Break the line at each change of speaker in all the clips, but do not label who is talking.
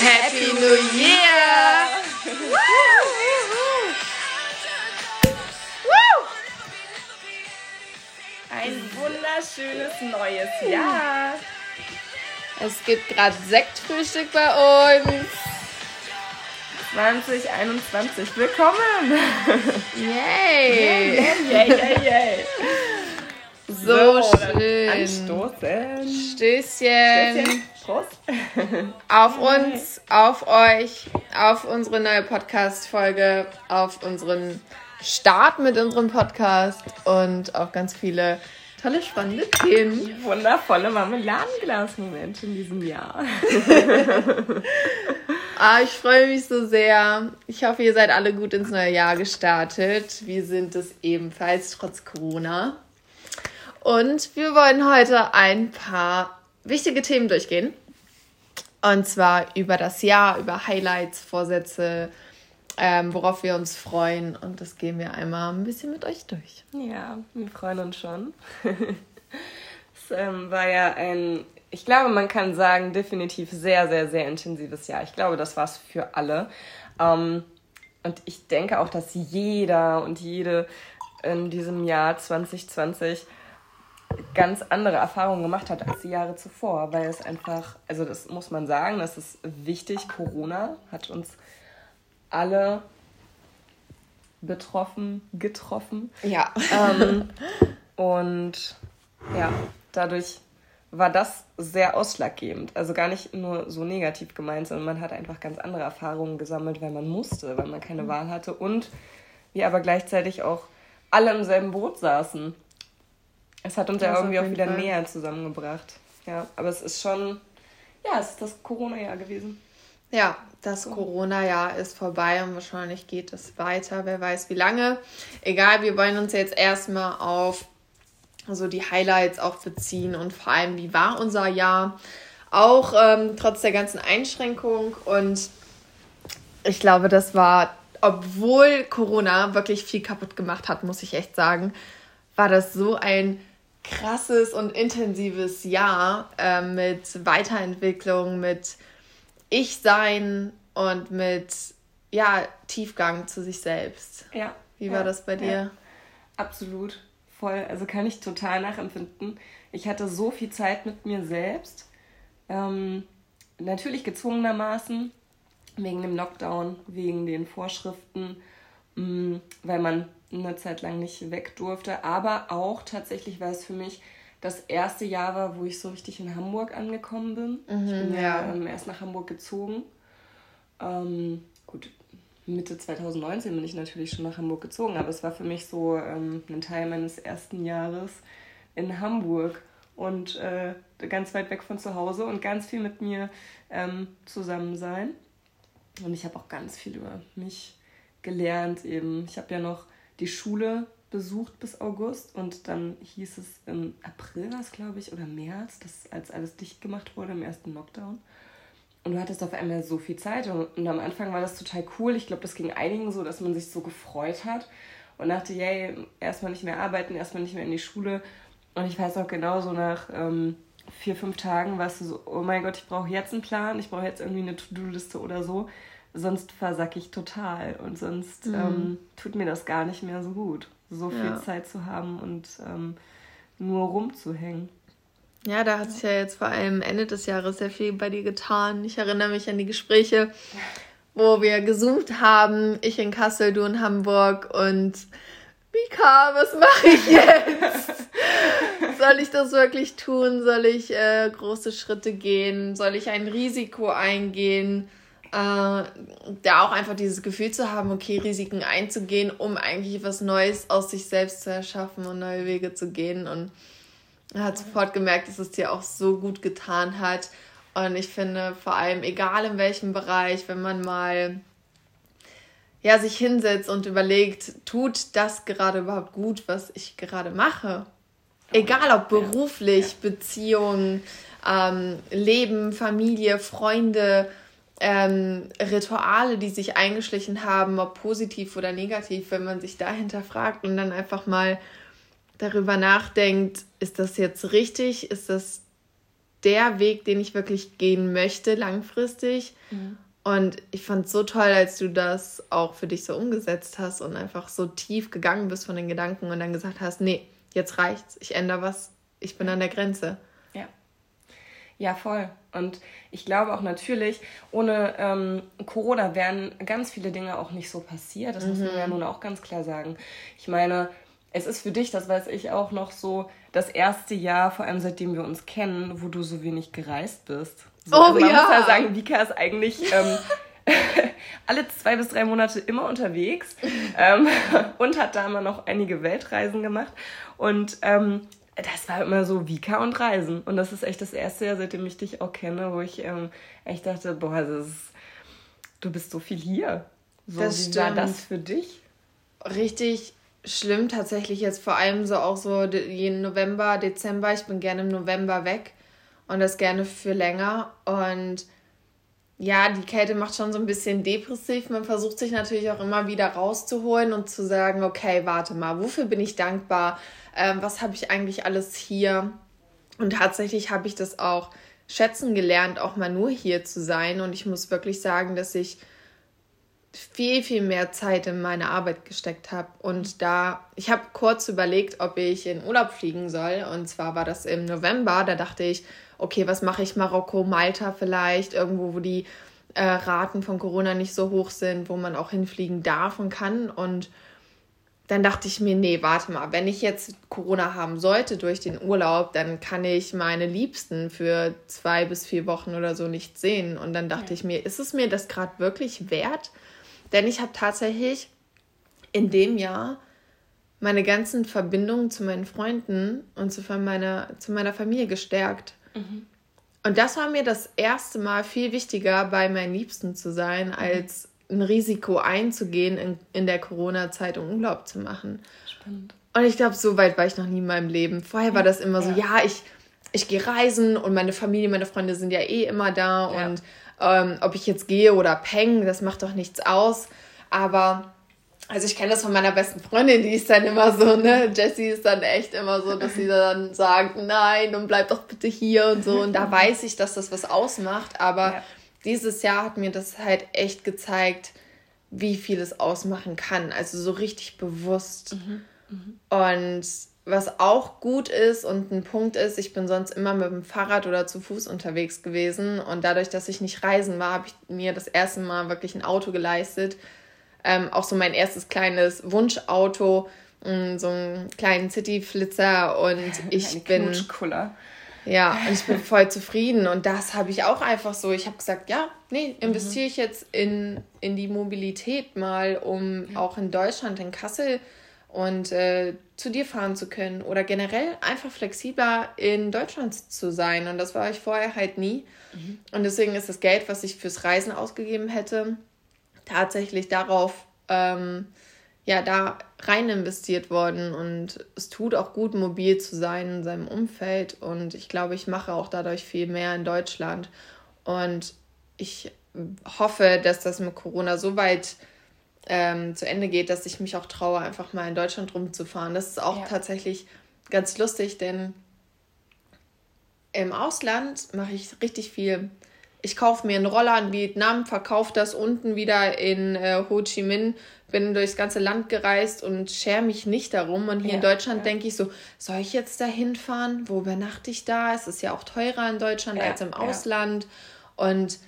Happy New Year!
Ein wunderschönes neues Jahr.
Es gibt gerade Sektfrühstück bei uns.
2021. Willkommen.
Yay!
Yay, yay, yay.
So,
dann
schön.
Anstoßen.
Stößchen.
Stößchen. Prost.
Auf uns, auf euch, auf unsere neue Podcast-Folge, auf unseren Start mit unserem Podcast und auf ganz viele tolle, spannende Themen.
Wundervolle Marmeladenglas-Momente in diesem Jahr.
Ah, ich freue mich so sehr. Ich hoffe, ihr seid alle gut ins neue Jahr gestartet. Wir sind es ebenfalls, trotz Corona. Und wir wollen heute ein paar wichtige Themen durchgehen. Und zwar über das Jahr, über Highlights, Vorsätze, ähm, worauf wir uns freuen. Und das gehen wir einmal ein bisschen mit euch durch.
Ja, wir freuen uns schon. es ähm, war ja ein, ich glaube, man kann sagen, definitiv sehr, sehr, sehr intensives Jahr. Ich glaube, das war es für alle. Ähm, und ich denke auch, dass jeder und jede in diesem Jahr 2020 ganz andere Erfahrungen gemacht hat als die Jahre zuvor, weil es einfach, also das muss man sagen, das ist wichtig. Corona hat uns alle betroffen, getroffen.
Ja.
Ähm, und ja, dadurch war das sehr ausschlaggebend. Also gar nicht nur so negativ gemeint, sondern man hat einfach ganz andere Erfahrungen gesammelt, weil man musste, weil man keine Wahl hatte und wir aber gleichzeitig auch alle im selben Boot saßen. Es hat uns
Das
ja irgendwie auch wieder
Fall.
näher zusammengebracht. Ja, aber es ist schon, ja, es ist das Corona-Jahr gewesen.
Ja, das Corona-Jahr ist vorbei und wahrscheinlich geht es weiter, wer weiß wie lange. Egal, wir wollen uns jetzt erstmal auf so die Highlights auch beziehen und vor allem, wie war unser Jahr, auch ähm, trotz der ganzen Einschränkung. Und ich glaube, das war, obwohl Corona wirklich viel kaputt gemacht hat, muss ich echt sagen, war das so ein krasses und intensives Jahr äh, mit Weiterentwicklung, mit Ich-Sein und mit ja, Tiefgang zu sich selbst.
Ja.
Wie war
ja,
das bei dir?
Ja. Absolut. Voll. Also kann ich total nachempfinden. Ich hatte so viel Zeit mit mir selbst. Ähm, natürlich gezwungenermaßen, wegen dem Lockdown, wegen den Vorschriften, mh, weil man eine Zeit lang nicht weg durfte. Aber auch tatsächlich, weil es für mich das erste Jahr war, wo ich so richtig in Hamburg angekommen bin. ich bin ja,
ja.
ähm, erst nach Hamburg gezogen. Ähm, gut, Mitte 2019 bin ich natürlich schon nach Hamburg gezogen, aber es war für mich so ähm, ein Teil meines ersten Jahres in Hamburg und äh, ganz weit weg von zu Hause und ganz viel mit mir ähm, zusammen sein. Und ich habe auch ganz viel über mich gelernt eben. Ich habe ja noch die Schule besucht bis August und dann hieß es im April was glaube ich oder März, dass als alles dicht gemacht wurde im ersten Lockdown. Und du hattest auf einmal so viel Zeit und, und am Anfang war das total cool. Ich glaube, das ging einigen so, dass man sich so gefreut hat und dachte, yay, erstmal nicht mehr arbeiten, erstmal nicht mehr in die Schule. Und ich weiß auch genau so nach ähm, vier, fünf Tagen warst du so, oh mein Gott, ich brauche jetzt einen Plan, ich brauche jetzt irgendwie eine To-Do-Liste oder so. Sonst versacke ich total und sonst ähm, tut mir das gar nicht mehr so gut, so viel
Ja.
Zeit zu haben und ähm, nur rumzuhängen.
Ja, da hat sich ja jetzt vor allem Ende des Jahres sehr viel bei dir getan. Ich erinnere mich an die Gespräche, wo wir gezoomt haben. Ich in Kassel, du in Hamburg und Mika, was mache ich jetzt? Soll ich das wirklich tun? Soll ich äh, große Schritte gehen? Soll ich ein Risiko eingehen? Äh, da auch einfach dieses Gefühl zu haben, okay, Risiken einzugehen, um eigentlich was Neues aus sich selbst zu erschaffen und neue Wege zu gehen. Und er hat sofort gemerkt, dass es dir auch so gut getan hat. Und ich finde, vor allem, egal in welchem Bereich, wenn man mal ja, sich hinsetzt und überlegt, tut das gerade überhaupt gut, was ich gerade mache? Egal ob beruflich, Beziehung, ähm, Leben, Familie, Freunde, ähm, Rituale, die sich eingeschlichen haben, ob positiv oder negativ, wenn man sich dahinter fragt und dann einfach mal darüber nachdenkt, ist das jetzt richtig? Ist das der Weg, den ich wirklich gehen möchte, langfristig. Mhm. Und ich fand es so toll, als du das auch für dich so umgesetzt hast und einfach so tief gegangen bist von den Gedanken und dann gesagt hast, nee, jetzt reicht's, ich ändere was, ich bin an der Grenze.
Ja. Ja, voll. Und ich glaube auch natürlich, ohne ähm, Corona wären ganz viele Dinge auch nicht so passiert. Das mhm. muss man ja mhm. nun auch ganz klar sagen. Ich meine, es ist für dich, das weiß ich auch noch so, das erste Jahr, vor allem seitdem wir uns kennen, wo du so wenig gereist bist. So, oh also man ja. muss ja sagen, Vika ist eigentlich ähm, alle zwei bis drei Monate immer unterwegs ähm, und hat da immer noch einige Weltreisen gemacht. Und ähm, das war immer so Vika und Reisen. Und das ist echt das erste Jahr, seitdem ich dich auch kenne, wo ich ähm, echt dachte, boah, ist, du bist so viel hier. So, das wie stimmt. war
das für dich? Richtig schlimm tatsächlich jetzt vor allem so auch so jeden November, Dezember. Ich bin gerne im November weg und das gerne für länger. Und ja, die Kälte macht schon so ein bisschen depressiv. Man versucht sich natürlich auch immer wieder rauszuholen und zu sagen, okay, warte mal, wofür bin ich dankbar? Ähm, was habe ich eigentlich alles hier? Und tatsächlich habe ich das auch schätzen gelernt, auch mal nur hier zu sein. Und ich muss wirklich sagen, dass ich viel, viel mehr Zeit in meine Arbeit gesteckt habe. Und da, ich habe kurz überlegt, ob ich in Urlaub fliegen soll. Und zwar war das im November. Da dachte ich, okay, was mache ich? Marokko, Malta vielleicht, irgendwo, wo die äh, Raten von Corona nicht so hoch sind, wo man auch hinfliegen darf und kann. Und dann dachte ich mir, nee, warte mal, wenn ich jetzt Corona haben sollte durch den Urlaub, dann kann ich meine Liebsten für zwei bis vier Wochen oder so nicht sehen. Und dann dachte ja. ich mir, ist es mir das gerade wirklich wert? Denn ich habe tatsächlich in dem Jahr meine ganzen Verbindungen zu meinen Freunden und zu meiner, zu meiner Familie gestärkt. Mhm. Und das war mir das erste Mal viel wichtiger, bei meinen Liebsten zu sein, mhm. als ein Risiko einzugehen, in, in der Corona-Zeit um Urlaub zu machen. Spannend. Und ich glaube, so weit war ich noch nie in meinem Leben. Vorher war das immer so, ja, ja ich, ich gehe reisen und meine Familie, meine Freunde sind ja eh immer da ja. und ähm, ob ich jetzt gehe oder peng, das macht doch nichts aus. Aber also ich kenne das von meiner besten Freundin, die ist dann immer so, ne, Jessie ist dann echt immer so, dass sie dann sagt, nein und bleib doch bitte hier und so. Und da weiß ich, dass das was ausmacht. Aber ja. dieses Jahr hat mir das halt echt gezeigt, wie viel es ausmachen kann. Also so richtig bewusst. Mhm. Mhm. Und was auch gut ist und ein Punkt ist, ich bin sonst immer mit dem Fahrrad oder zu Fuß unterwegs gewesen und dadurch, dass ich nicht reisen war, habe ich mir das erste Mal wirklich ein Auto geleistet. Ähm, auch so mein erstes kleines Wunschauto, mm, so einen kleinen City-Flitzer und ich bin... Ja, und ich bin voll zufrieden und das habe ich auch einfach so. Ich habe gesagt, ja, nee, investiere ich jetzt in, in die Mobilität mal, um ja. auch in Deutschland, in Kassel, und äh, zu dir fahren zu können oder generell einfach flexibler in Deutschland zu sein. Und das war ich vorher halt nie. Mhm. Und deswegen ist das Geld, was ich fürs Reisen ausgegeben hätte, tatsächlich darauf, ähm, ja, da rein investiert worden. Und es tut auch gut, mobil zu sein in seinem Umfeld. Und ich glaube, ich mache auch dadurch viel mehr in Deutschland. Und ich hoffe, dass das mit Corona so weit ähm, zu Ende geht, dass ich mich auch traue, einfach mal in Deutschland rumzufahren. Das ist auch ja. tatsächlich ganz lustig, denn im Ausland mache ich richtig viel. Ich kaufe mir einen Roller in Vietnam, verkaufe das unten wieder in äh, Ho Chi Minh, bin durchs ganze Land gereist und schere mich nicht darum. Und hier ja, in Deutschland ja. denke ich so, soll ich jetzt da hinfahren? Wo übernachte ich da? Es ist ja auch teurer in Deutschland ja, als im Ausland. Und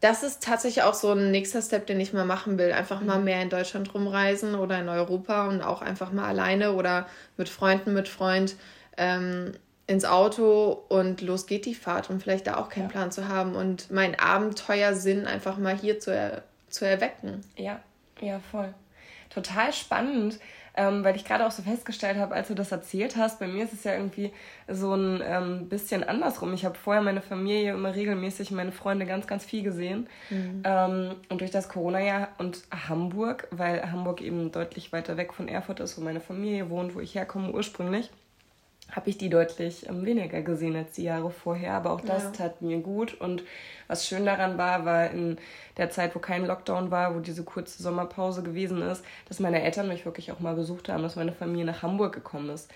das ist tatsächlich auch so ein nächster Step, den ich mal machen will. Einfach mal mhm. mehr in Deutschland rumreisen oder in Europa und auch einfach mal alleine oder mit Freunden, mit Freund ähm, ins Auto und los geht die Fahrt und vielleicht da auch keinen ja. Plan zu haben und meinen Abenteuersinn einfach mal hier zu, er zu erwecken.
Ja, ja, voll. Total spannend ähm, weil ich gerade auch so festgestellt habe, als du das erzählt hast, bei mir ist es ja irgendwie so ein ähm, bisschen andersrum. Ich habe vorher meine Familie immer regelmäßig, meine Freunde ganz, ganz viel gesehen. Mhm. Ähm, und durch das Corona-Jahr und Hamburg, weil Hamburg eben deutlich weiter weg von Erfurt ist, wo meine Familie wohnt, wo ich herkomme ursprünglich, habe ich die deutlich ähm, weniger gesehen als die Jahre vorher. Aber auch das ja. tat mir gut. Und was schön daran war, war in der Zeit, wo kein Lockdown war, wo diese kurze Sommerpause gewesen ist, dass meine Eltern mich wirklich auch mal besucht haben, dass meine Familie nach Hamburg gekommen ist.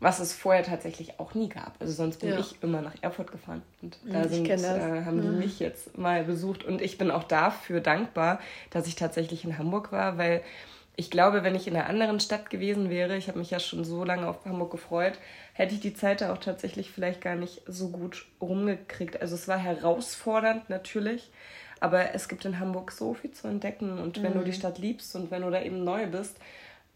was es vorher tatsächlich auch nie gab. Also sonst bin ja. ich immer nach Erfurt gefahren. Und da sind, äh, haben die ja. mich jetzt mal besucht. Und ich bin auch dafür dankbar, dass ich tatsächlich in Hamburg war, weil ich glaube, wenn ich in einer anderen Stadt gewesen wäre, ich habe mich ja schon so lange auf Hamburg gefreut, hätte ich die Zeit da auch tatsächlich vielleicht gar nicht so gut rumgekriegt. Also es war herausfordernd natürlich, aber es gibt in Hamburg so viel zu entdecken. Und mhm. wenn du die mhm. Stadt liebst und wenn du da eben neu bist,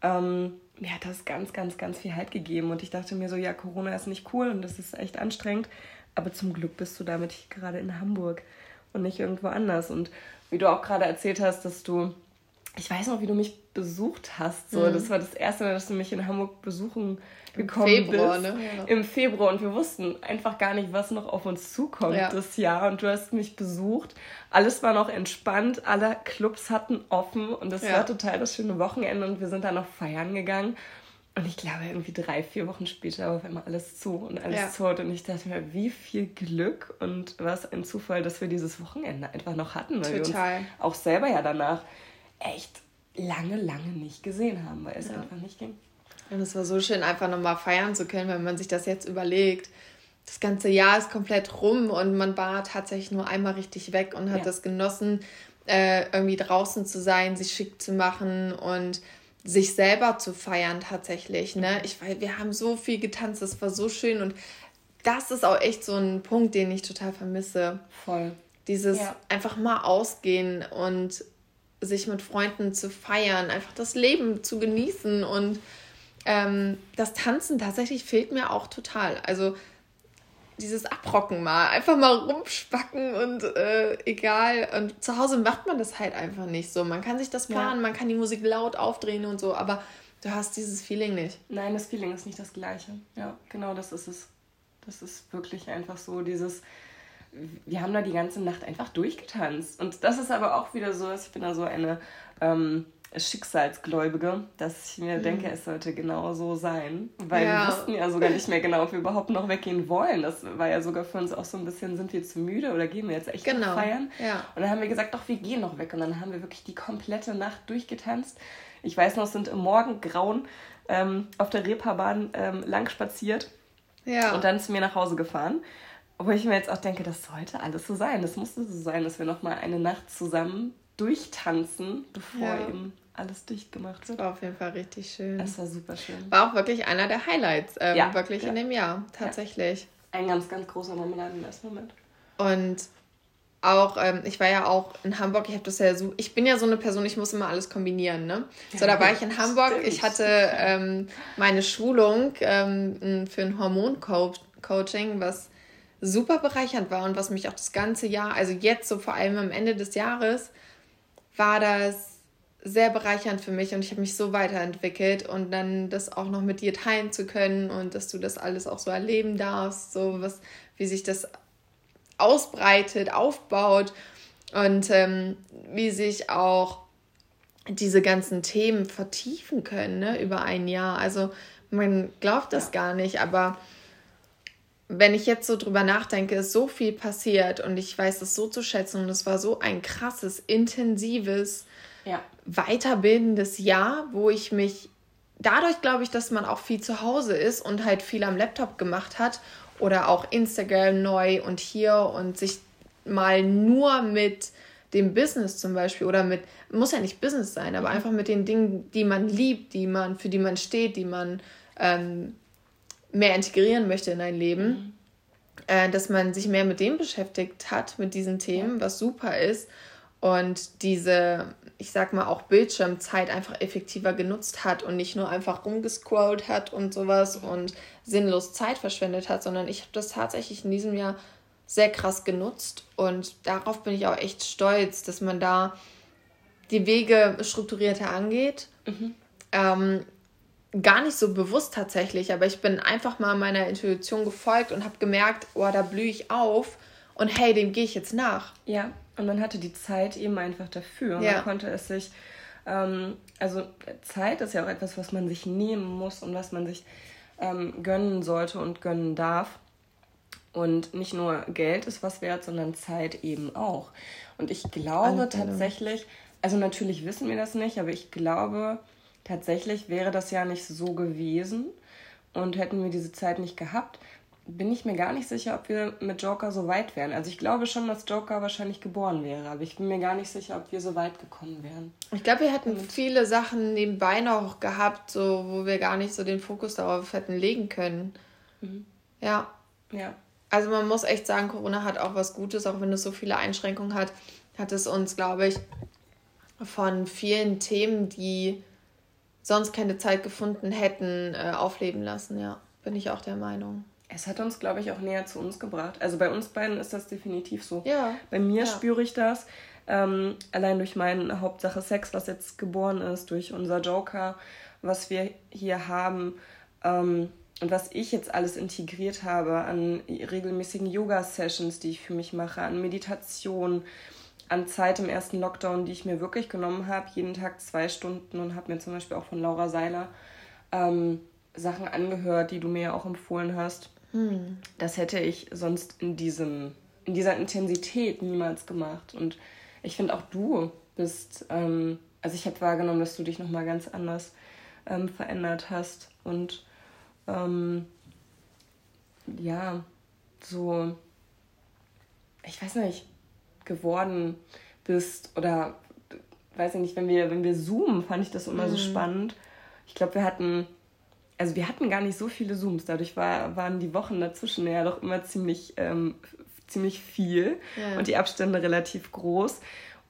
ähm, mir hat das ganz, ganz, ganz viel Halt gegeben. Und ich dachte mir so, ja, Corona ist nicht cool und das ist echt anstrengend. Aber zum Glück bist du damit gerade in Hamburg und nicht irgendwo anders. Und wie du auch gerade erzählt hast, dass du, ich weiß noch, wie du mich besucht hast. So, mhm. das war das erste Mal, dass du mich in Hamburg besuchen gekommen Im Februar, bist. Ne? Ja. Im Februar und wir wussten einfach gar nicht, was noch auf uns zukommt ja. das Jahr. Und du hast mich besucht. Alles war noch entspannt, alle Clubs hatten offen und das ja. war total das schöne Wochenende und wir sind dann noch feiern gegangen. Und ich glaube, irgendwie drei, vier Wochen später war auf einmal alles zu und alles ja. tot. Und ich dachte mir, wie viel Glück und was ein Zufall, dass wir dieses Wochenende einfach noch hatten. Weil Total. wir uns auch selber ja danach echt lange, lange nicht gesehen haben, weil es ja. einfach nicht ging.
Und es war so schön, einfach nochmal feiern zu können, wenn man sich das jetzt überlegt. Das ganze Jahr ist komplett rum und man war tatsächlich nur einmal richtig weg und hat ja. das genossen, äh, irgendwie draußen zu sein, sich schick zu machen und sich selber zu feiern tatsächlich. Ne? Ich, weil wir haben so viel getanzt, das war so schön und das ist auch echt so ein Punkt, den ich total vermisse. Voll. Dieses ja. einfach mal ausgehen und sich mit Freunden zu feiern, einfach das Leben zu genießen und ähm, das Tanzen tatsächlich fehlt mir auch total. Also dieses Abrocken mal, einfach mal rumspacken und äh, egal. Und zu Hause macht man das halt einfach nicht so. Man kann sich das planen, ja. man kann die Musik laut aufdrehen und so, aber du hast dieses Feeling nicht.
Nein, das Feeling ist nicht das gleiche. Ja, genau das ist es. Das ist wirklich einfach so dieses, wir haben da die ganze Nacht einfach durchgetanzt. Und das ist aber auch wieder so, ich bin da so eine ähm, Schicksalsgläubige, dass ich mir mhm. denke, es sollte genau so sein. Weil ja. wir wussten ja sogar nicht mehr genau, ob wir überhaupt noch weggehen wollen. Das war ja sogar für uns auch so ein bisschen, sind wir zu müde oder gehen wir jetzt echt genau. feiern? Ja. Und dann haben wir gesagt, doch, wir gehen noch weg. Und dann haben wir wirklich die komplette Nacht durchgetanzt. Ich weiß noch, sind im Morgengrauen ähm, auf der Reeperbahn ähm, lang spaziert ja. und dann zu mir nach Hause gefahren. Wo ich mir jetzt auch denke, das sollte alles so sein. Das musste so sein, dass wir noch mal eine Nacht zusammen durchtanzen, bevor ja. eben alles dicht gemacht wird.
War auf jeden Fall richtig schön.
Es war super schön.
War auch wirklich einer der Highlights, ähm, ja, wirklich ja. in dem Jahr, tatsächlich.
Ein ganz, ganz großer Moment im ersten Moment.
Und auch, ähm, ich war ja auch in Hamburg, ich habe das ja so, ich bin ja so eine Person, ich muss immer alles kombinieren, ne? So, da war ich in Hamburg, stimmt. ich hatte ähm, meine Schulung ähm, für ein Hormoncoaching, was super bereichernd war und was mich auch das ganze Jahr, also jetzt so vor allem am Ende des Jahres, war das sehr bereichernd für mich und ich habe mich so weiterentwickelt und dann das auch noch mit dir teilen zu können und dass du das alles auch so erleben darfst, so was, wie sich das ausbreitet, aufbaut und ähm, wie sich auch diese ganzen Themen vertiefen können ne, über ein Jahr. Also man glaubt das ja. gar nicht, aber wenn ich jetzt so drüber nachdenke, ist so viel passiert und ich weiß es so zu schätzen und es war so ein krasses, intensives, ja. weiterbildendes Jahr, wo ich mich dadurch glaube ich, dass man auch viel zu Hause ist und halt viel am Laptop gemacht hat oder auch Instagram neu und hier und sich mal nur mit dem Business zum Beispiel oder mit, muss ja nicht Business sein, aber mhm. einfach mit den Dingen, die man liebt, die man, für die man steht, die man ähm, mehr integrieren möchte in ein Leben, mhm. äh, dass man sich mehr mit dem beschäftigt hat, mit diesen Themen, ja. was super ist und diese, ich sag mal, auch Bildschirmzeit einfach effektiver genutzt hat und nicht nur einfach rumgescrollt hat und sowas und sinnlos Zeit verschwendet hat, sondern ich habe das tatsächlich in diesem Jahr sehr krass genutzt und darauf bin ich auch echt stolz, dass man da die Wege strukturierter angeht. Mhm. Ähm, gar nicht so bewusst tatsächlich, aber ich bin einfach mal meiner Intuition gefolgt und habe gemerkt, oh, da blühe ich auf und hey, dem gehe ich jetzt nach.
Ja, und man hatte die Zeit eben einfach dafür. Ja. Man konnte es sich, ähm, also Zeit ist ja auch etwas, was man sich nehmen muss und was man sich ähm, gönnen sollte und gönnen darf. Und nicht nur Geld ist was wert, sondern Zeit eben auch. Und ich glaube tatsächlich, also natürlich wissen wir das nicht, aber ich glaube, tatsächlich wäre das ja nicht so gewesen Und hätten wir diese Zeit nicht gehabt, bin ich mir gar nicht sicher, ob wir mit Joker so weit wären. Also ich glaube schon, dass Joker wahrscheinlich geboren wäre, aber ich bin mir gar nicht sicher, ob wir so weit gekommen wären.
Ich glaube, wir hätten viele Sachen nebenbei noch gehabt, so wo wir gar nicht so den Fokus darauf hätten legen können. Mhm. Ja. Ja. Also man muss echt sagen, Corona hat auch was Gutes, auch wenn es so viele Einschränkungen hat, hat es uns, glaube ich, von vielen Themen, die sonst keine Zeit gefunden hätten, äh, aufleben lassen. Ja, bin ich auch der Meinung.
Es hat uns, glaube ich, auch näher zu uns gebracht. Also bei uns beiden ist das definitiv so. Ja. Bei mir ja. spüre ich das. Ähm, allein durch meinen Hauptsache Sex, was jetzt geboren ist, durch unser Joker, was wir hier haben ähm, und was ich jetzt alles integriert habe an regelmäßigen Yoga-Sessions, die ich für mich mache, an Meditation, an Zeit im ersten Lockdown, die ich mir wirklich genommen habe, jeden Tag zwei Stunden und habe mir zum Beispiel auch von Laura Seiler ähm, Sachen angehört, die du mir ja auch empfohlen hast. Hm. Das hätte ich sonst in diesem, in dieser Intensität niemals gemacht. Und ich finde auch du bist, ähm, also ich habe wahrgenommen, dass du dich nochmal ganz anders ähm, verändert hast. Und ähm, ja, so, ich weiß nicht, geworden bist oder weiß ich nicht, wenn wir, wenn wir zoomen, fand ich das immer mhm. so spannend. Ich glaube, wir hatten also wir hatten gar nicht so viele Zooms, dadurch war, waren die Wochen dazwischen ja doch immer ziemlich, ähm, ziemlich viel ja. und die Abstände relativ groß.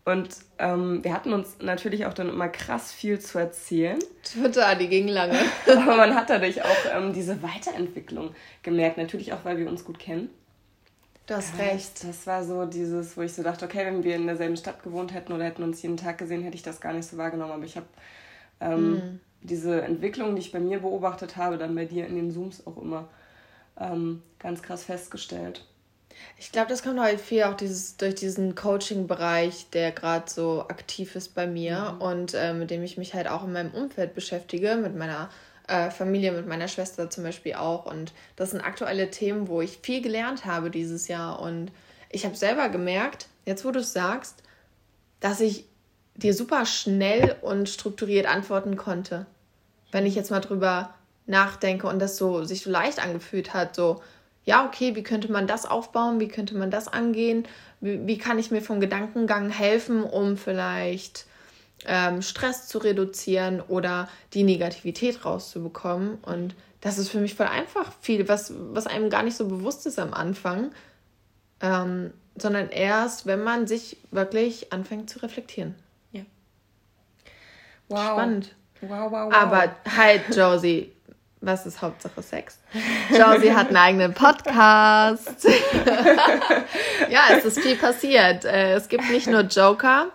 Und ähm, wir hatten uns natürlich auch dann immer krass viel zu erzählen.
Total, die ging lange.
Aber man hat dadurch auch ähm, diese Weiterentwicklung gemerkt. Natürlich auch, weil wir uns gut kennen. Du hast ja, recht. Das war so dieses, wo ich so dachte, okay, wenn wir in derselben Stadt gewohnt hätten oder hätten uns jeden Tag gesehen, hätte ich das gar nicht so wahrgenommen. Aber ich habe ähm, mhm diese Entwicklung, die ich bei mir beobachtet habe, dann bei dir in den Zooms auch immer ähm, ganz krass festgestellt.
Ich glaube, das kommt halt viel auch dieses, durch diesen Coaching-Bereich, der gerade so aktiv ist bei mir mhm. und äh, mit dem ich mich halt auch in meinem Umfeld beschäftige, mit meiner äh, Familie, mit meiner Schwester zum Beispiel auch. Und das sind aktuelle Themen, wo ich viel gelernt habe dieses Jahr. Und ich habe selber gemerkt, jetzt wo du es sagst, dass ich dir super schnell und strukturiert antworten konnte wenn ich jetzt mal drüber nachdenke und das so sich so leicht angefühlt hat, so, ja, okay, wie könnte man das aufbauen, wie könnte man das angehen, wie, wie kann ich mir vom Gedankengang helfen, um vielleicht ähm, Stress zu reduzieren oder die Negativität rauszubekommen. Und das ist für mich voll einfach viel, was, was einem gar nicht so bewusst ist am Anfang, ähm, sondern erst, wenn man sich wirklich anfängt zu reflektieren. Ja. Wow. Spannend. Wow, wow, wow. Aber halt, Josie, was ist Hauptsache Sex? Josie hat einen eigenen Podcast. ja, es ist viel passiert. Äh, es gibt nicht nur Joker.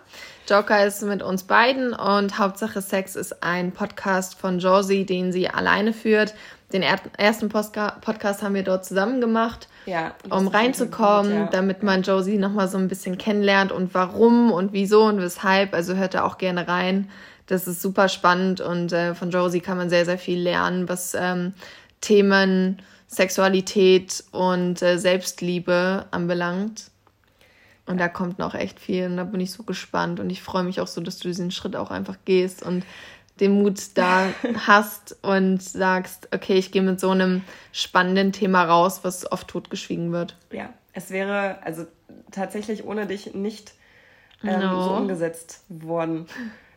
Joker ist mit uns beiden und Hauptsache Sex ist ein Podcast von Josie, den sie alleine führt. Den ersten Podcast haben wir dort zusammen gemacht, ja, um reinzukommen, gut, ja. damit man Josie nochmal so ein bisschen kennenlernt und warum und wieso und weshalb. Also hört da auch gerne rein. Das ist super spannend und äh, von Josie kann man sehr, sehr viel lernen, was ähm, Themen Sexualität und äh, Selbstliebe anbelangt. Und da kommt noch echt viel und da bin ich so gespannt und ich freue mich auch so, dass du diesen Schritt auch einfach gehst und den Mut da hast und sagst, okay, ich gehe mit so einem spannenden Thema raus, was oft totgeschwiegen wird.
Ja, es wäre also tatsächlich ohne dich nicht ähm, no. so umgesetzt worden.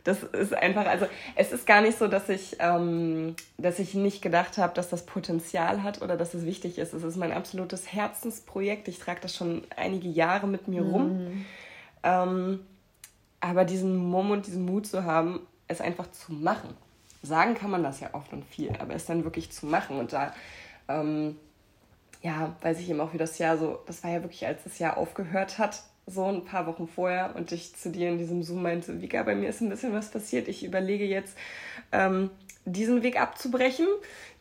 Das ist einfach, also es ist gar nicht so, dass ich, ähm, dass ich nicht gedacht habe, dass das Potenzial hat oder dass es wichtig ist. Es ist mein absolutes Herzensprojekt. Ich trage das schon einige Jahre mit mir rum. Mhm. Ähm, aber diesen Mumm und diesen Mut zu haben, es einfach zu machen. Sagen kann man das ja oft und viel, aber es dann wirklich zu machen und da, ähm, ja, weiß ich eben auch, wie das Jahr so, das war ja wirklich, als das Jahr aufgehört hat, so ein paar Wochen vorher und ich zu dir in diesem Zoom meinte, Vika, bei mir ist ein bisschen was passiert. Ich überlege jetzt, ähm, diesen Weg abzubrechen,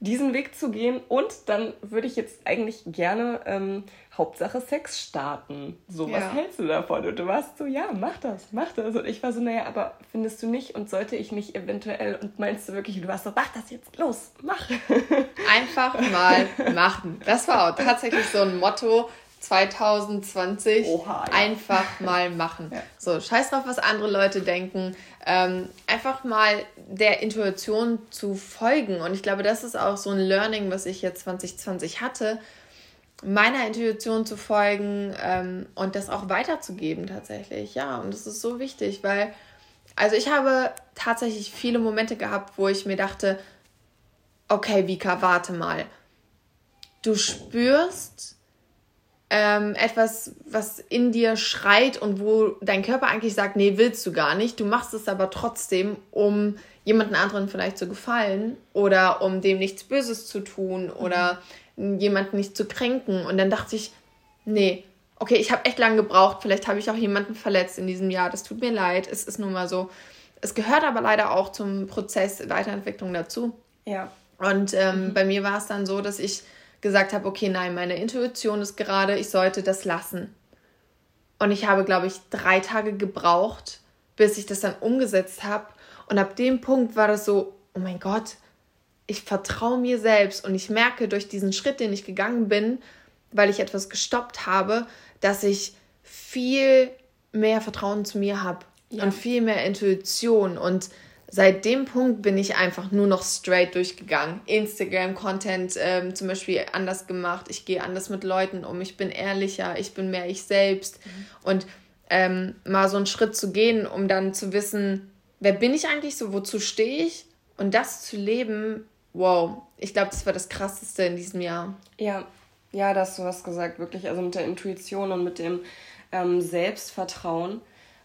diesen Weg zu gehen und dann würde ich jetzt eigentlich gerne ähm, Hauptsache Sex starten. So, ja. was hältst du davon? Und du warst so, ja, mach das, mach das. Und ich war so, naja, aber findest du nicht und sollte ich nicht eventuell und meinst du wirklich, du warst so, mach das jetzt, los, mach.
Einfach mal machen. Das war auch tatsächlich so ein Motto, 2020 Oha, ja. einfach mal machen. Ja. So, scheiß drauf, was andere Leute denken. Ähm, einfach mal der Intuition zu folgen. Und ich glaube, das ist auch so ein Learning, was ich jetzt 2020 hatte, meiner Intuition zu folgen ähm, und das auch weiterzugeben tatsächlich. Ja, und das ist so wichtig, weil, also ich habe tatsächlich viele Momente gehabt, wo ich mir dachte, okay, Vika, warte mal. Du spürst ähm, etwas, was in dir schreit und wo dein Körper eigentlich sagt, nee, willst du gar nicht. Du machst es aber trotzdem, um jemanden anderen vielleicht zu gefallen oder um dem nichts Böses zu tun oder mhm. jemanden nicht zu kränken. Und dann dachte ich, nee, okay, ich habe echt lange gebraucht. Vielleicht habe ich auch jemanden verletzt in diesem Jahr. Das tut mir leid. Es ist nun mal so. Es gehört aber leider auch zum Prozess Weiterentwicklung dazu. Ja. Und ähm, mhm. bei mir war es dann so, dass ich gesagt habe, okay, nein, meine Intuition ist gerade, ich sollte das lassen. Und ich habe, glaube ich, drei Tage gebraucht, bis ich das dann umgesetzt habe. Und ab dem Punkt war das so, oh mein Gott, ich vertraue mir selbst und ich merke durch diesen Schritt, den ich gegangen bin, weil ich etwas gestoppt habe, dass ich viel mehr Vertrauen zu mir habe ja. und viel mehr Intuition und seit dem Punkt bin ich einfach nur noch straight durchgegangen. Instagram-Content ähm, zum Beispiel anders gemacht. Ich gehe anders mit Leuten um. Ich bin ehrlicher. Ich bin mehr ich selbst. Mhm. Und ähm, mal so einen Schritt zu gehen, um dann zu wissen, wer bin ich eigentlich so, wozu stehe ich? Und das zu leben, wow. Ich glaube, das war das Krasseste in diesem Jahr.
Ja, ja, da hast du was gesagt, wirklich. Also mit der Intuition und mit dem ähm, Selbstvertrauen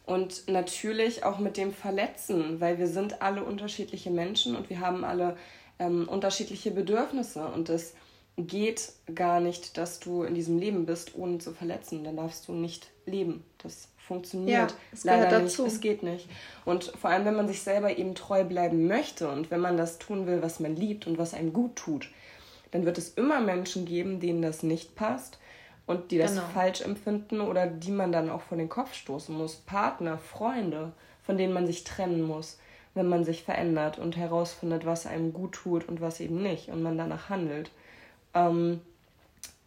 und natürlich auch mit dem Verletzen, weil wir sind alle unterschiedliche Menschen und wir haben alle ähm, unterschiedliche Bedürfnisse und es geht gar nicht, dass du in diesem Leben bist, ohne zu verletzen. Dann darfst du nicht leben. Das funktioniert ja, es leider nicht. Es geht nicht. Und vor allem, wenn man sich selber eben treu bleiben möchte und wenn man das tun will, was man liebt und was einem gut tut, dann wird es immer Menschen geben, denen das nicht passt und die das genau. falsch empfinden oder die man dann auch vor den Kopf stoßen muss. Partner, Freunde, von denen man sich trennen muss, wenn man sich verändert und herausfindet, was einem gut tut und was eben nicht und man danach handelt. Ähm,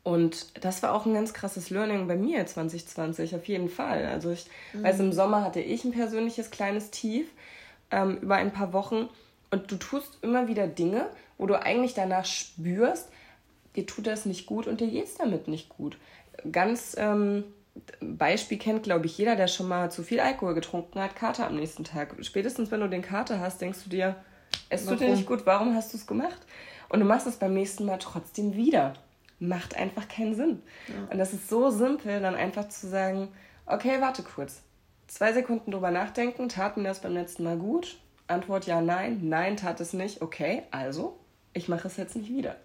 und das war auch ein ganz krasses Learning bei mir 2020, auf jeden Fall. Also ich mhm. weiß, im Sommer hatte ich ein persönliches kleines Tief ähm, über ein paar Wochen und du tust immer wieder Dinge, wo du eigentlich danach spürst, dir tut das nicht gut und dir geht es damit nicht gut. Ganz ähm, Beispiel kennt, glaube ich, jeder, der schon mal zu viel Alkohol getrunken hat, Kater am nächsten Tag. Spätestens, wenn du den Kater hast, denkst du dir, es tut dir nicht gut, warum hast du es gemacht? Und du machst es beim nächsten Mal trotzdem wieder. Macht einfach keinen Sinn. Ja. Und das ist so simpel, dann einfach zu sagen, okay, warte kurz. Zwei Sekunden drüber nachdenken, taten das beim letzten Mal gut? Antwort ja, nein. Nein, tat es nicht. Okay, also, ich mache es jetzt nicht wieder.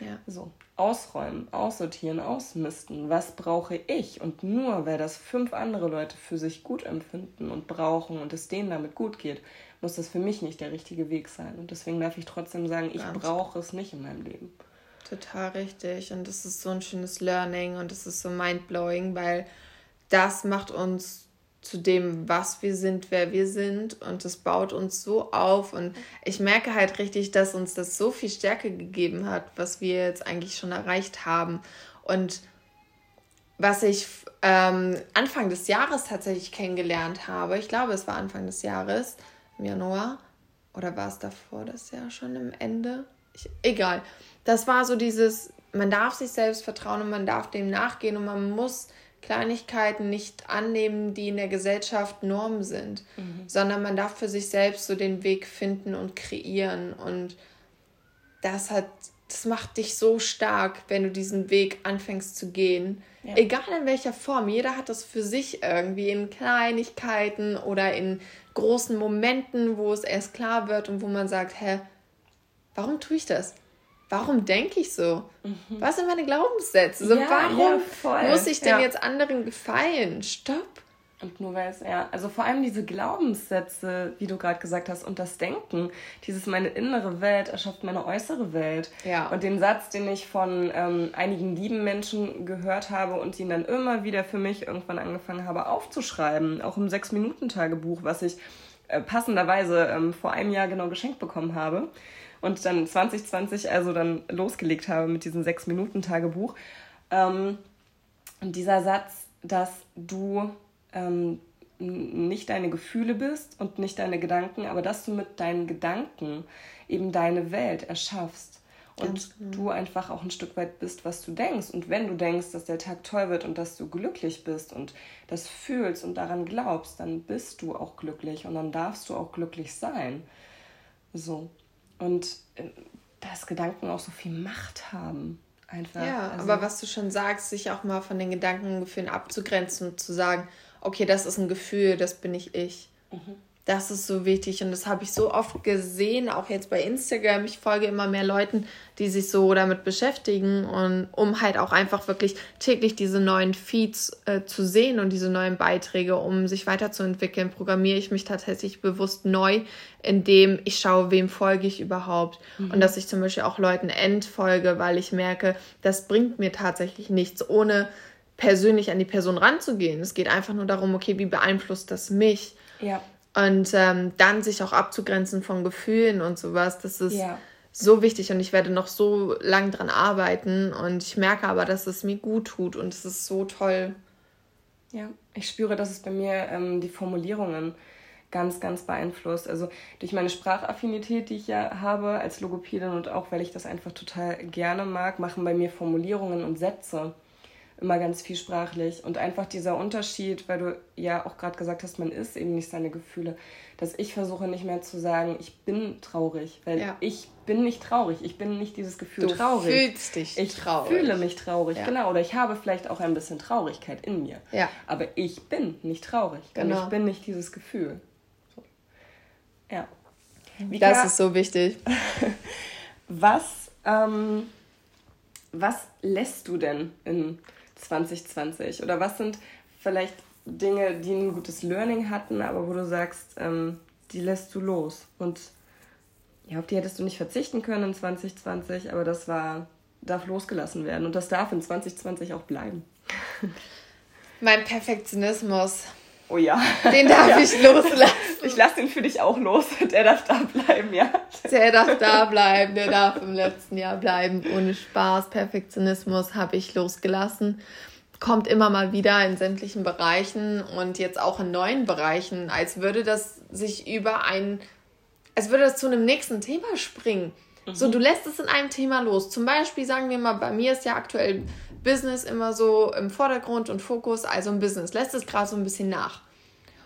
Ja. So, ausräumen, aussortieren, ausmisten. Was brauche ich? Und nur weil das fünf andere Leute für sich gut empfinden und brauchen und es denen damit gut geht, muss das für mich nicht der richtige Weg sein. Und deswegen darf ich trotzdem sagen, ich brauche es nicht in meinem Leben.
Total richtig. Und das ist so ein schönes Learning und das ist so mindblowing, weil das macht uns zu dem, was wir sind, wer wir sind. Und das baut uns so auf. Und ich merke halt richtig, dass uns das so viel Stärke gegeben hat, was wir jetzt eigentlich schon erreicht haben. Und was ich ähm, Anfang des Jahres tatsächlich kennengelernt habe, ich glaube, es war Anfang des Jahres, im Januar, oder war es davor das Jahr schon im Ende? Ich, egal. Das war so dieses, man darf sich selbst vertrauen und man darf dem nachgehen und man muss Kleinigkeiten nicht annehmen, die in der Gesellschaft Norm sind, mhm. sondern man darf für sich selbst so den Weg finden und kreieren. Und das hat, das macht dich so stark, wenn du diesen Weg anfängst zu gehen. Ja. Egal in welcher Form. Jeder hat das für sich irgendwie in Kleinigkeiten oder in großen Momenten, wo es erst klar wird und wo man sagt, hä, warum tue ich das? Warum denke ich so? Mhm. Was sind meine Glaubenssätze? So, ja, warum ja, muss ich denn ja. jetzt anderen gefallen? Stopp.
Und nur weil es, ja, also vor allem diese Glaubenssätze, wie du gerade gesagt hast, und das Denken, dieses meine innere Welt erschafft meine äußere Welt. Ja. Und den Satz, den ich von ähm, einigen lieben Menschen gehört habe und ihn dann immer wieder für mich irgendwann angefangen habe aufzuschreiben, auch im Sechs-Minuten-Tagebuch, was ich äh, passenderweise ähm, vor einem Jahr genau geschenkt bekommen habe und dann 2020 also dann losgelegt habe mit diesem sechs Minuten Tagebuch. Ähm, dieser Satz, dass du ähm, nicht deine Gefühle bist und nicht deine Gedanken, aber dass du mit deinen Gedanken eben deine Welt erschaffst und genau. du einfach auch ein Stück weit bist, was du denkst. Und wenn du denkst, dass der Tag toll wird und dass du glücklich bist und das fühlst und daran glaubst, dann bist du auch glücklich und dann darfst du auch glücklich sein. So. Und äh, dass Gedanken auch so viel Macht haben. Einfach.
Ja, also, aber was du schon sagst, sich auch mal von den Gedankengefühlen abzugrenzen und zu sagen, okay, das ist ein Gefühl, das bin ich ich. Mhm. Das ist so wichtig und das habe ich so oft gesehen, auch jetzt bei Instagram. Ich folge immer mehr Leuten, die sich so damit beschäftigen und um halt auch einfach wirklich täglich diese neuen Feeds äh, zu sehen und diese neuen Beiträge, um sich weiterzuentwickeln, programmiere ich mich tatsächlich bewusst neu, indem ich schaue, wem folge ich überhaupt mhm. und dass ich zum Beispiel auch Leuten entfolge, weil ich merke, das bringt mir tatsächlich nichts, ohne persönlich an die Person ranzugehen. Es geht einfach nur darum, okay, wie beeinflusst das mich? Ja. Und ähm, dann sich auch abzugrenzen von Gefühlen und sowas, das ist ja. so wichtig und ich werde noch so lang dran arbeiten und ich merke aber, dass es mir gut tut und es ist so toll.
Ja, ich spüre, dass es bei mir ähm, die Formulierungen ganz, ganz beeinflusst. Also durch meine Sprachaffinität, die ich ja habe als Logopädin und auch weil ich das einfach total gerne mag, machen bei mir Formulierungen und Sätze immer ganz viel sprachlich. Und einfach dieser Unterschied, weil du ja auch gerade gesagt hast, man ist eben nicht seine Gefühle, dass ich versuche nicht mehr zu sagen, ich bin traurig, weil ja. ich bin nicht traurig, ich bin nicht dieses Gefühl
du
traurig.
Du fühlst dich
ich traurig. Ich fühle mich traurig, ja. genau. Oder ich habe vielleicht auch ein bisschen Traurigkeit in mir. Ja. Aber ich bin nicht traurig. Genau. Und ich bin nicht dieses Gefühl. So.
Ja. Wie das ist so wichtig.
was, ähm, was lässt du denn in 2020? Oder was sind vielleicht Dinge, die ein gutes Learning hatten, aber wo du sagst, ähm, die lässt du los? Und ja, auf die hättest du nicht verzichten können in 2020, aber das war, darf losgelassen werden und das darf in 2020 auch bleiben.
Mein Perfektionismus.
Oh ja.
Den darf ja. ich loslassen.
Ich lasse den für dich auch los. Der darf da bleiben, ja.
Der darf da bleiben. Der darf im letzten Jahr bleiben. Ohne Spaß. Perfektionismus habe ich losgelassen. Kommt immer mal wieder in sämtlichen Bereichen und jetzt auch in neuen Bereichen, als würde das sich über ein, als würde das zu einem nächsten Thema springen. Mhm. So, du lässt es in einem Thema los. Zum Beispiel, sagen wir mal, bei mir ist ja aktuell Business immer so im Vordergrund und Fokus, also im Business, lässt es gerade so ein bisschen nach.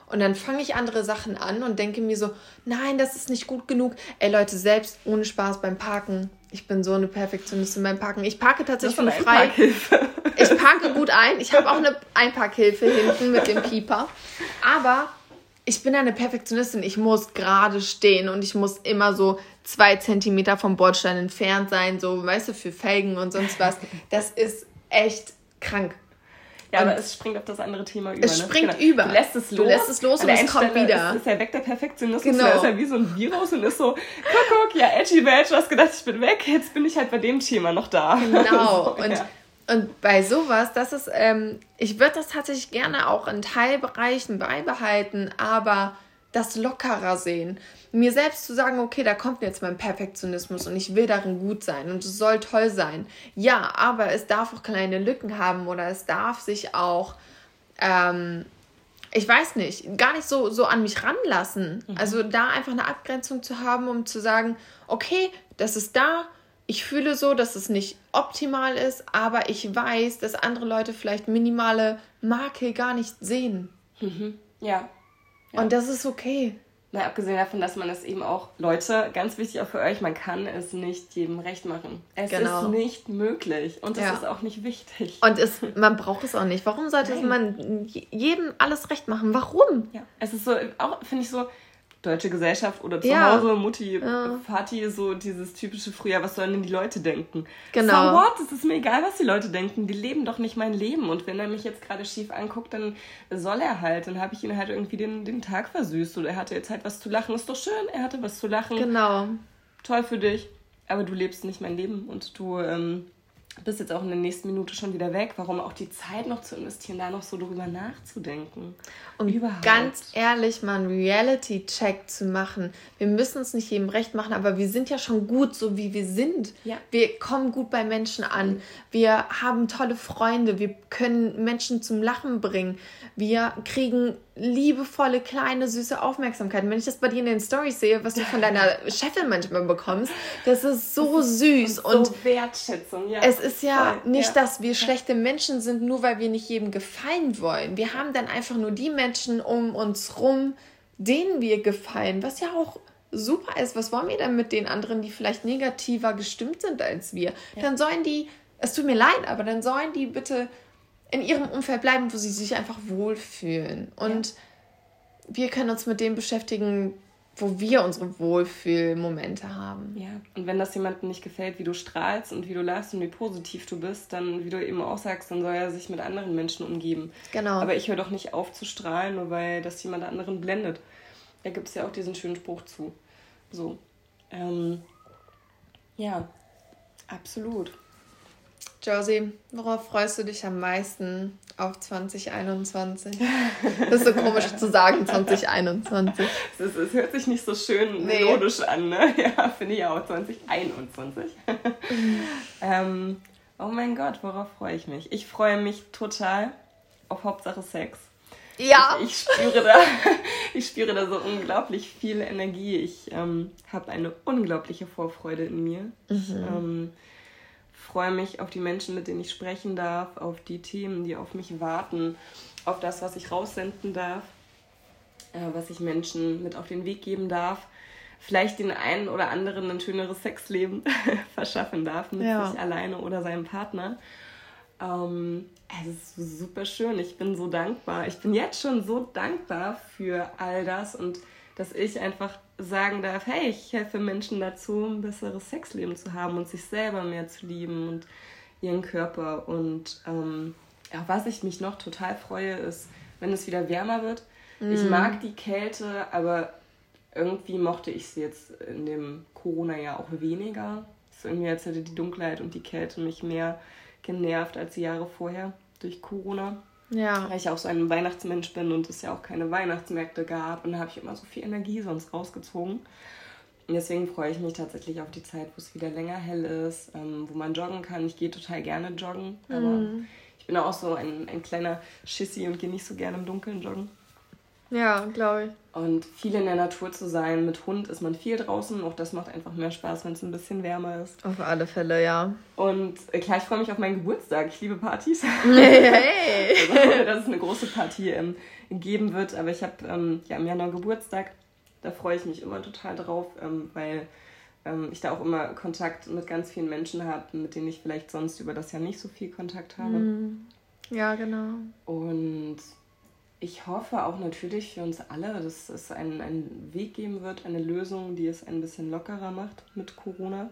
Und dann fange ich andere Sachen an und denke mir so, nein, das ist nicht gut genug. Ey Leute, selbst ohne Spaß beim Parken. Ich bin so eine Perfektionistin beim Parken. Ich parke tatsächlich nur frei. Ich parke gut ein. Ich habe auch eine Einparkhilfe hinten mit dem Pieper. Aber ich bin eine Perfektionistin. Ich muss gerade stehen und ich muss immer so zwei Zentimeter vom Bordstein entfernt sein, so, weißt du, für Felgen und sonst was. Das ist echt krank.
Ja, und aber es springt auf das andere Thema über.
Es ne? springt genau. über.
Du lässt es los.
Du lässt es los und es kommt wieder.
Ist, ist ja weg der Perfektionismus. Genau. Der ist ja wie so ein Virus und ist so, guck, guck, ja, edgy badge, du hast gedacht, ich bin weg, jetzt bin ich halt bei dem Thema noch da.
Genau. so, und, ja. und bei sowas, das ist, ähm, ich würde das tatsächlich gerne auch in Teilbereichen beibehalten, aber das lockerer sehen. Mir selbst zu sagen, okay, da kommt jetzt mein Perfektionismus und ich will darin gut sein und es soll toll sein. Ja, aber es darf auch kleine Lücken haben oder es darf sich auch, ähm, ich weiß nicht, gar nicht so, so an mich ranlassen. Mhm. Also da einfach eine Abgrenzung zu haben, um zu sagen, okay, das ist da, ich fühle so, dass es nicht optimal ist, aber ich weiß, dass andere Leute vielleicht minimale Makel gar nicht sehen.
Mhm. Ja,
und das ist okay.
Na, abgesehen davon, dass man es eben auch, Leute, ganz wichtig auch für euch, man kann es nicht jedem recht machen. Es genau. ist nicht möglich und es ja. ist auch nicht wichtig.
Und es, man braucht es auch nicht. Warum sollte man jedem alles recht machen? Warum?
Ja, es ist so, auch finde ich so, deutsche Gesellschaft oder zu ja. Hause, Mutti, ja. Vati, so dieses typische früher, was sollen denn die Leute denken? Genau. So what? Es ist mir egal, was die Leute denken. Die leben doch nicht mein Leben. Und wenn er mich jetzt gerade schief anguckt, dann soll er halt. Dann habe ich ihn halt irgendwie den, den Tag versüßt. Oder er hatte jetzt halt was zu lachen. Ist doch schön, er hatte was zu lachen. Genau. Toll für dich. Aber du lebst nicht mein Leben und du ähm, bist jetzt auch in der nächsten Minute schon wieder weg. Warum auch die Zeit noch zu investieren, da noch so drüber nachzudenken?
Und Überhaupt. ganz ehrlich, mal einen Reality-Check zu machen. Wir müssen es nicht jedem recht machen, aber wir sind ja schon gut, so wie wir sind. Ja. Wir kommen gut bei Menschen an. Wir haben tolle Freunde. Wir können Menschen zum Lachen bringen. Wir kriegen liebevolle, kleine, süße Aufmerksamkeit. Wenn ich das bei dir in den Stories sehe, was du von deiner Chefin manchmal bekommst, das ist so das ist süß. Und so Wertschätzung, ja. Es ist ja Voll, nicht, ja. dass wir schlechte Menschen sind, nur weil wir nicht jedem gefallen wollen. Wir haben dann einfach nur die Menschen um uns rum, denen wir gefallen, was ja auch super ist. Was wollen wir denn mit den anderen, die vielleicht negativer gestimmt sind als wir? Ja. Dann sollen die, es tut mir leid, aber dann sollen die bitte in ihrem Umfeld bleiben, wo sie sich einfach wohlfühlen. Und ja. wir können uns mit dem beschäftigen, wo wir unsere Wohlfühlmomente haben.
Ja, und wenn das jemandem nicht gefällt, wie du strahlst und wie du lachst und wie positiv du bist, dann, wie du eben auch sagst, dann soll er sich mit anderen Menschen umgeben. Genau. Aber ich höre doch nicht auf zu strahlen, nur weil das jemand anderen blendet. Da gibt es ja auch diesen schönen Spruch zu. So. Ähm, ja, absolut.
Josie, worauf freust du dich am meisten auf 2021? Das ist so komisch zu sagen, 2021.
Es, hört sich nicht so schön nee. melodisch an, ne? Ja, finde ich auch, 2021. ähm, oh mein Gott, worauf freue ich mich? Ich freue mich total auf Hauptsache Sex. Ja. Ich, ich, spüre, da, ich spüre da so unglaublich viel Energie. Ich ähm, habe eine unglaubliche Vorfreude in mir. Mhm. Ich, ähm, freue mich auf die Menschen, mit denen ich sprechen darf, auf die Themen, die auf mich warten, auf das, was ich raussenden darf, äh, was ich Menschen mit auf den Weg geben darf. Vielleicht den einen oder anderen ein schöneres Sexleben verschaffen darf mit ja. sich alleine oder seinem Partner. Ähm, es ist super schön. Ich bin so dankbar. Ich bin jetzt schon so dankbar für all das und dass ich einfach sagen darf, hey, ich helfe Menschen dazu, ein besseres Sexleben zu haben und sich selber mehr zu lieben und ihren Körper. Und ähm, ja, was ich mich noch total freue, ist, wenn es wieder wärmer wird. Mm. Ich mag die Kälte, aber irgendwie mochte ich sie jetzt in dem Corona-Jahr auch weniger. Es ist irgendwie, als hätte die Dunkelheit und die Kälte mich mehr genervt als die Jahre vorher durch Corona. Ja. Weil ich auch so ein Weihnachtsmensch bin und es ja auch keine Weihnachtsmärkte gab. Und da habe ich immer so viel Energie sonst rausgezogen. Und deswegen freue ich mich tatsächlich auf die Zeit, wo es wieder länger hell ist, ähm, wo man joggen kann. Ich gehe total gerne joggen, aber mhm. ich bin auch so ein, ein kleiner Schissi und gehe nicht so gerne im Dunkeln joggen.
Ja, glaube ich.
Und viel in der Natur zu sein. Mit Hund ist man viel draußen. Auch das macht einfach mehr Spaß, wenn es ein bisschen wärmer ist.
Auf alle Fälle, ja.
Und äh, klar, ich freue mich auf meinen Geburtstag. Ich liebe Partys. Hey! also, dass es eine große Party ähm, geben wird. Aber ich habe ähm, ja im Januar Geburtstag. Da freue ich mich immer total drauf, ähm, weil ähm, ich da auch immer Kontakt mit ganz vielen Menschen habe, mit denen ich vielleicht sonst über das Jahr nicht so viel Kontakt habe.
Mhm. Ja, genau.
Und ich hoffe auch natürlich für uns alle, dass es einen, einen Weg geben wird, eine Lösung, die es ein bisschen lockerer macht mit Corona.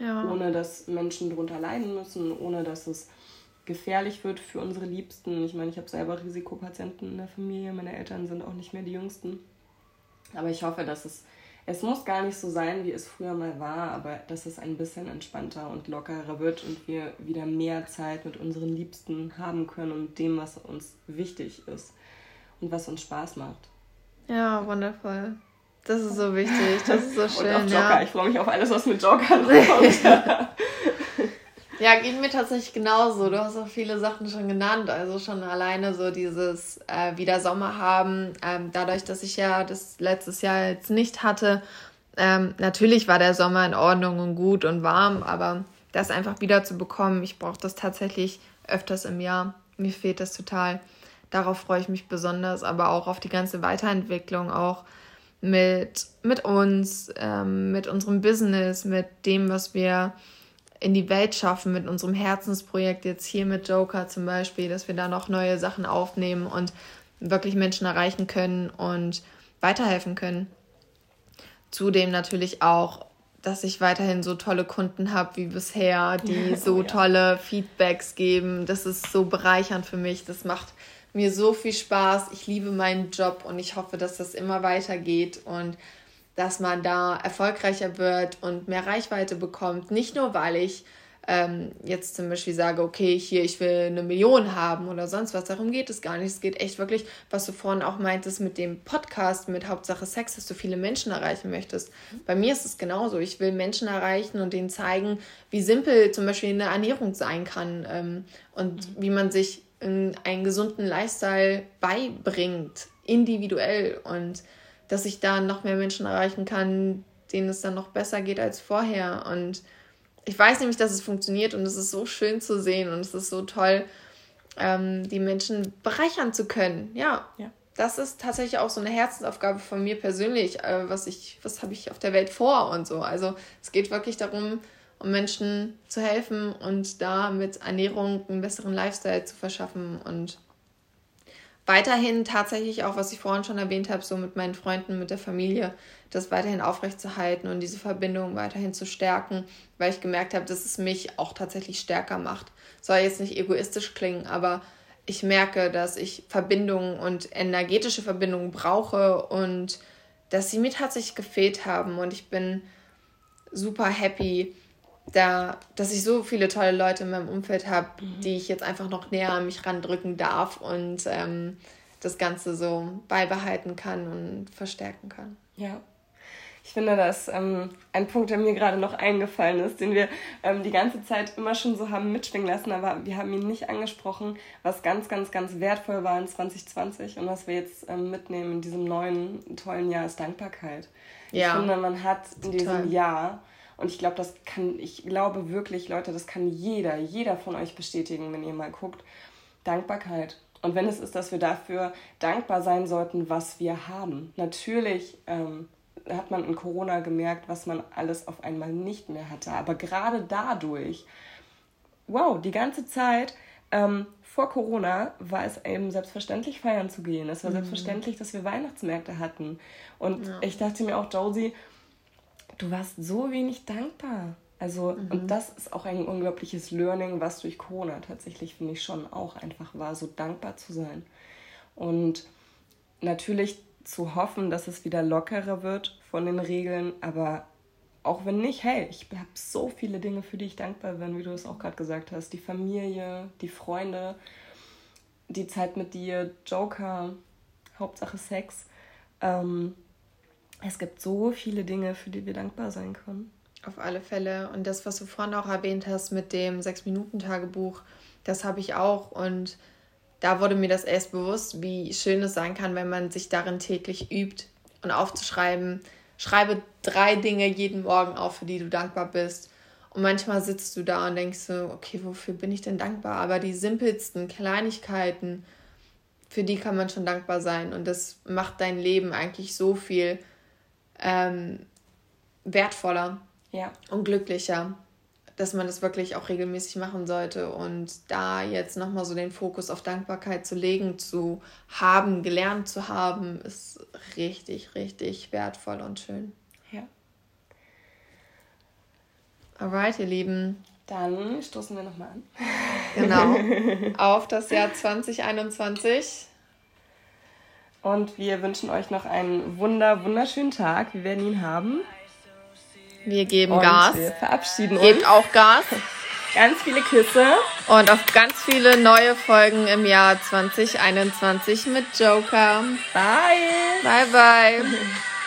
Ja. Ohne dass Menschen darunter leiden müssen, ohne dass es gefährlich wird für unsere Liebsten. Ich meine, ich habe selber Risikopatienten in der Familie, meine Eltern sind auch nicht mehr die Jüngsten. Aber ich hoffe, dass es, es muss gar nicht so sein, wie es früher mal war, aber dass es ein bisschen entspannter und lockerer wird und wir wieder mehr Zeit mit unseren Liebsten haben können und dem, was uns wichtig ist und was uns Spaß macht.
Ja, wundervoll. Das ist so wichtig, das ist so schön. und auf
Jogger, ja. ich freue mich auf alles, was mit Joggern kommt.
ja, geht mir tatsächlich genauso. Du hast auch viele Sachen schon genannt. Also schon alleine so dieses äh, wieder Sommer haben. Ähm, dadurch, dass ich ja das letztes Jahr jetzt nicht hatte. Ähm, natürlich war der Sommer in Ordnung und gut und warm, aber das einfach wieder zu bekommen, ich brauche das tatsächlich öfters im Jahr. Mir fehlt das total. Darauf freue ich mich besonders, aber auch auf die ganze Weiterentwicklung, auch mit, mit uns, ähm, mit unserem Business, mit dem, was wir in die Welt schaffen, mit unserem Herzensprojekt jetzt hier mit Joker zum Beispiel, dass wir da noch neue Sachen aufnehmen und wirklich Menschen erreichen können und weiterhelfen können. Zudem natürlich auch, dass ich weiterhin so tolle Kunden habe wie bisher, die so oh, tolle Feedbacks geben. Das ist so bereichernd für mich. Das macht mir so viel Spaß. Ich liebe meinen Job und ich hoffe, dass das immer weitergeht und dass man da erfolgreicher wird und mehr Reichweite bekommt. Nicht nur, weil ich ähm, jetzt zum Beispiel sage, okay, hier, ich will eine Million haben oder sonst was. Darum geht es gar nicht. Es geht echt wirklich, was du vorhin auch meintest mit dem Podcast, mit Hauptsache Sex, dass du viele Menschen erreichen möchtest. Bei mir ist es genauso. Ich will Menschen erreichen und denen zeigen, wie simpel zum Beispiel eine Ernährung sein kann ähm, und mhm. wie man sich in einen gesunden Lifestyle beibringt, individuell und dass ich da noch mehr Menschen erreichen kann, denen es dann noch besser geht als vorher und ich weiß nämlich, dass es funktioniert und es ist so schön zu sehen und es ist so toll, ähm, die Menschen bereichern zu können. Ja. ja. Das ist tatsächlich auch so eine Herzensaufgabe von mir persönlich, äh, was ich, was habe ich auf der Welt vor und so. Also es geht wirklich darum, um Menschen zu helfen und da mit Ernährung einen besseren Lifestyle zu verschaffen und weiterhin tatsächlich auch, was ich vorhin schon erwähnt habe, so mit meinen Freunden, mit der Familie, das weiterhin aufrechtzuerhalten und diese Verbindung weiterhin zu stärken, weil ich gemerkt habe, dass es mich auch tatsächlich stärker macht. Soll jetzt nicht egoistisch klingen, aber ich merke, dass ich Verbindungen und energetische Verbindungen brauche und dass sie mir tatsächlich gefehlt haben und ich bin super happy, da, dass ich so viele tolle Leute in meinem Umfeld habe, mhm. die ich jetzt einfach noch näher an mich randrücken darf und ähm, das Ganze so beibehalten kann und verstärken kann.
Ja. Ich finde, das ähm, ein Punkt, der mir gerade noch eingefallen ist, den wir ähm, die ganze Zeit immer schon so haben mitschwingen lassen, aber wir haben ihn nicht angesprochen, was ganz, ganz, ganz wertvoll war in 2020 und was wir jetzt ähm, mitnehmen in diesem neuen, tollen Jahr, ist Dankbarkeit. Ja. Ich finde, man hat in Total. diesem Jahr und ich glaube, das kann, ich glaube wirklich, Leute, das kann jeder, jeder von euch bestätigen, wenn ihr mal guckt. Dankbarkeit. Und wenn es ist, dass wir dafür dankbar sein sollten, was wir haben. Natürlich ähm, hat man in Corona gemerkt, was man alles auf einmal nicht mehr hatte. Aber gerade dadurch, wow, die ganze Zeit ähm, vor Corona war es eben selbstverständlich, feiern zu gehen. Es war mhm. selbstverständlich, dass wir Weihnachtsmärkte hatten. Und ja. ich dachte mir auch, Josie, du warst so wenig dankbar. Also, mhm. und das ist auch ein unglaubliches Learning, was durch Corona tatsächlich, finde ich, schon auch einfach war, so dankbar zu sein. Und natürlich zu hoffen, dass es wieder lockerer wird von den Regeln, aber auch wenn nicht, hey, ich habe so viele Dinge, für die ich dankbar bin, wie du es auch gerade gesagt hast. Die Familie, die Freunde, die Zeit mit dir, Joker, Hauptsache Sex. Ähm, es gibt so viele Dinge, für die wir dankbar sein können.
Auf alle Fälle. Und das, was du vorhin auch erwähnt hast mit dem Sechs-Minuten-Tagebuch, das habe ich auch. Und da wurde mir das erst bewusst, wie schön es sein kann, wenn man sich darin täglich übt und aufzuschreiben. Schreibe drei Dinge jeden Morgen auf, für die du dankbar bist. Und manchmal sitzt du da und denkst so, okay, wofür bin ich denn dankbar? Aber die simpelsten Kleinigkeiten, für die kann man schon dankbar sein. Und das macht dein Leben eigentlich so viel ähm, wertvoller ja. und glücklicher, dass man das wirklich auch regelmäßig machen sollte. Und da jetzt nochmal so den Fokus auf Dankbarkeit zu legen, zu haben, gelernt zu haben, ist richtig, richtig wertvoll und schön. Ja. Alright, ihr Lieben.
Dann stoßen wir nochmal an.
Genau. Auf das Jahr 2021.
Und wir wünschen euch noch einen wunder, wunderschönen Tag. Wir werden ihn haben.
Wir geben und Gas.
Wir verabschieden
Gebt uns. Gebt auch Gas.
Ganz viele Küsse.
Und auf ganz viele neue Folgen im Jahr 2021 mit Joker.
Bye.
Bye, bye.